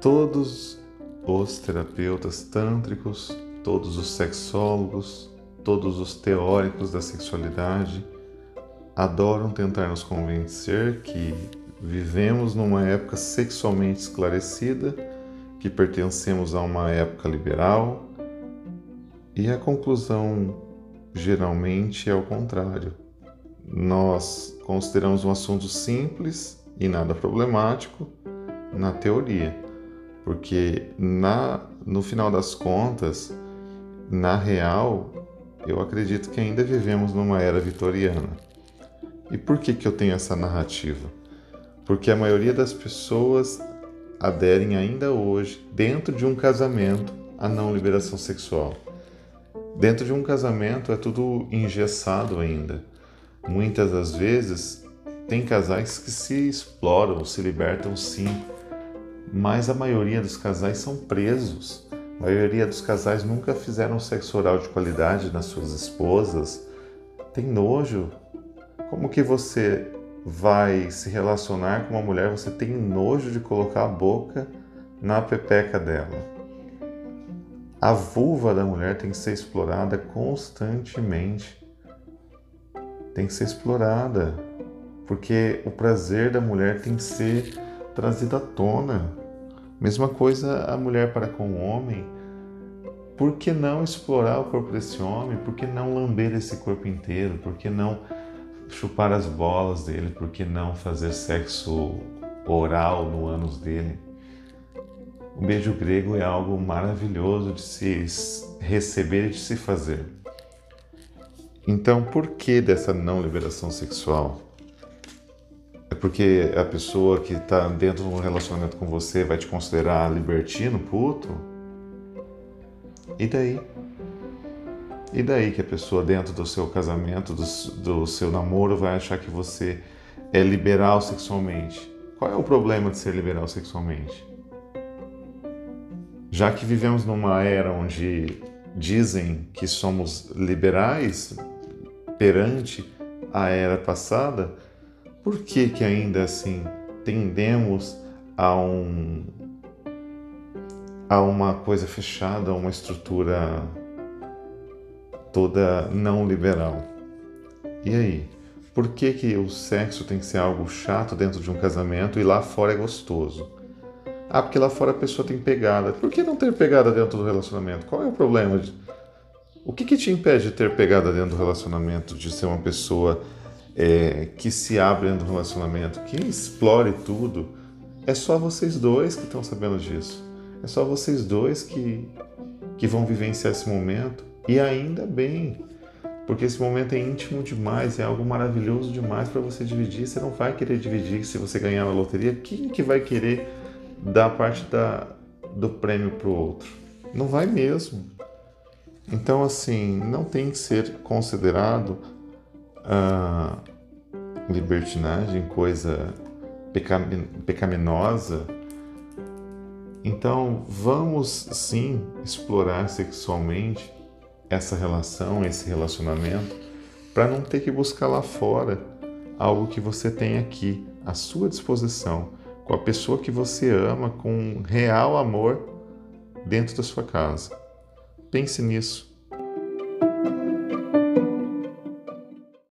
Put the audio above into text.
Todos os terapeutas tântricos, todos os sexólogos, todos os teóricos da sexualidade adoram tentar nos convencer que vivemos numa época sexualmente esclarecida, que pertencemos a uma época liberal, e a conclusão geralmente é o contrário. Nós consideramos um assunto simples e nada problemático na teoria, porque na, no final das contas, na real, eu acredito que ainda vivemos numa era vitoriana. E por que, que eu tenho essa narrativa? Porque a maioria das pessoas aderem ainda hoje, dentro de um casamento, à não liberação sexual. Dentro de um casamento é tudo engessado ainda. Muitas das vezes tem casais que se exploram, se libertam sim, mas a maioria dos casais são presos. A maioria dos casais nunca fizeram sexo oral de qualidade nas suas esposas. Tem nojo. Como que você vai se relacionar com uma mulher, você tem nojo de colocar a boca na pepeca dela? A vulva da mulher tem que ser explorada constantemente. Tem que ser explorada, porque o prazer da mulher tem que ser trazido à tona. Mesma coisa a mulher para com o homem. Por que não explorar o corpo desse homem? Por que não lamber esse corpo inteiro? Por que não chupar as bolas dele? Por que não fazer sexo oral no ânus dele? O beijo grego é algo maravilhoso de se receber e de se fazer. Então, por que dessa não liberação sexual? Porque a pessoa que está dentro de um relacionamento com você vai te considerar libertino, puto? E daí? E daí que a pessoa dentro do seu casamento, do, do seu namoro, vai achar que você é liberal sexualmente? Qual é o problema de ser liberal sexualmente? Já que vivemos numa era onde dizem que somos liberais perante a era passada, por que que ainda assim tendemos a um a uma coisa fechada, a uma estrutura toda não liberal? E aí? Por que, que o sexo tem que ser algo chato dentro de um casamento e lá fora é gostoso? Ah, porque lá fora a pessoa tem pegada. Por que não ter pegada dentro do relacionamento? Qual é o problema? O que, que te impede de ter pegada dentro do relacionamento? De ser uma pessoa é, que se abre dentro do relacionamento, que explore tudo? É só vocês dois que estão sabendo disso. É só vocês dois que, que vão vivenciar esse momento. E ainda bem, porque esse momento é íntimo demais, é algo maravilhoso demais para você dividir. Você não vai querer dividir se você ganhar na loteria. Quem que vai querer dar parte da, do prêmio para o outro. Não vai mesmo. Então, assim, não tem que ser considerado libertinagem, coisa pecaminosa. Então, vamos sim explorar sexualmente essa relação, esse relacionamento, para não ter que buscar lá fora algo que você tem aqui à sua disposição com a pessoa que você ama com real amor dentro da sua casa. Pense nisso.